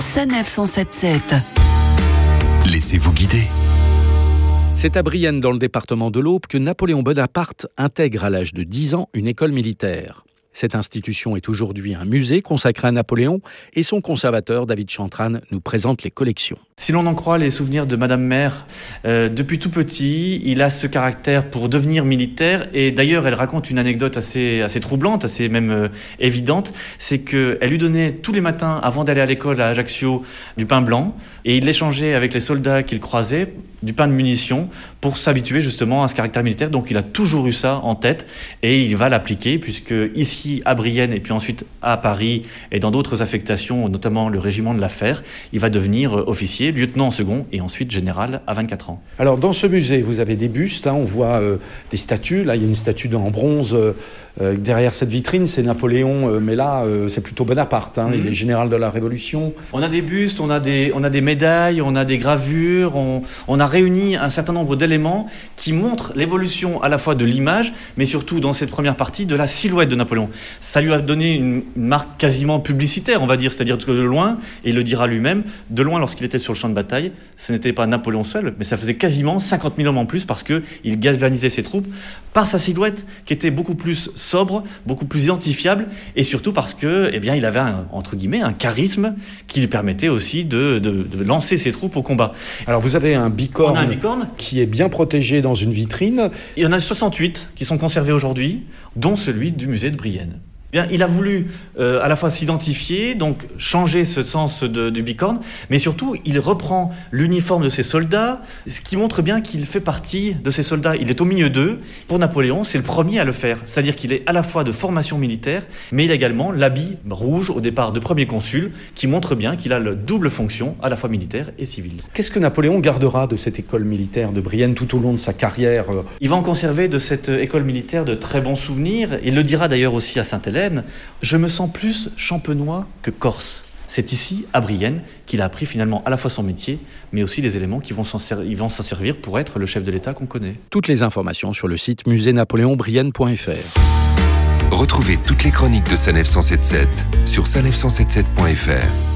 Sanef 177. Laissez-vous guider. C'est à Brienne, dans le département de l'Aube, que Napoléon Bonaparte intègre à l'âge de 10 ans une école militaire. Cette institution est aujourd'hui un musée consacré à Napoléon et son conservateur David Chantran nous présente les collections. Si l'on en croit les souvenirs de Madame Mère, euh, depuis tout petit, il a ce caractère pour devenir militaire et d'ailleurs elle raconte une anecdote assez, assez troublante, assez même euh, évidente, c'est qu'elle lui donnait tous les matins avant d'aller à l'école à Ajaccio du pain blanc et il l'échangeait avec les soldats qu'il croisait du pain de munitions pour s'habituer justement à ce caractère militaire. Donc il a toujours eu ça en tête et il va l'appliquer puisque ici à Brienne et puis ensuite à Paris et dans d'autres affectations, notamment le régiment de la Fer, il va devenir euh, officier, lieutenant en second et ensuite général à 24 ans. Alors dans ce musée, vous avez des bustes, hein, on voit euh, des statues. Là, il y a une statue en bronze. Euh, euh, derrière cette vitrine, c'est Napoléon, euh, mais là, euh, c'est plutôt Bonaparte. Hein, Il est mhm. général de la Révolution. On a des bustes, on a des, on a des médailles, on a des gravures, on, on a réuni un certain nombre d'éléments qui montrent l'évolution à la fois de l'image, mais surtout dans cette première partie de la silhouette de Napoléon. Ça lui a donné une, marque quasiment publicitaire, on va dire, c'est-à-dire que de loin, et il le dira lui-même, de loin lorsqu'il était sur le champ de bataille, ce n'était pas Napoléon seul, mais ça faisait quasiment 50 000 hommes en plus parce que il galvanisait ses troupes par sa silhouette qui était beaucoup plus sobre, beaucoup plus identifiable, et surtout parce que, eh bien, il avait un, entre guillemets un charisme qui lui permettait aussi de, de, de lancer ses troupes au combat. Alors vous avez un bicorne, un bicorne qui est bien protégé dans une vitrine. Il y en a 68 qui sont conservés aujourd'hui, dont celui du musée de Brienne. Indien Bien, il a voulu euh, à la fois s'identifier, donc changer ce sens de, du bicorne, mais surtout il reprend l'uniforme de ses soldats, ce qui montre bien qu'il fait partie de ces soldats. Il est au milieu d'eux. Pour Napoléon, c'est le premier à le faire, c'est-à-dire qu'il est à la fois de formation militaire, mais il a également l'habit rouge au départ de premier consul, qui montre bien qu'il a la double fonction, à la fois militaire et civile. Qu'est-ce que Napoléon gardera de cette école militaire de Brienne tout au long de sa carrière? Il va en conserver de cette école militaire de très bons souvenirs. Il le dira d'ailleurs aussi à Saint-Hélène je me sens plus champenois que corse. C'est ici, à Brienne, qu'il a appris finalement à la fois son métier, mais aussi les éléments qui vont s'en servir pour être le chef de l'État qu'on connaît. Toutes les informations sur le site musée-napoléon-brienne.fr. Retrouvez toutes les chroniques de Sanef 177 sur sanef177.fr.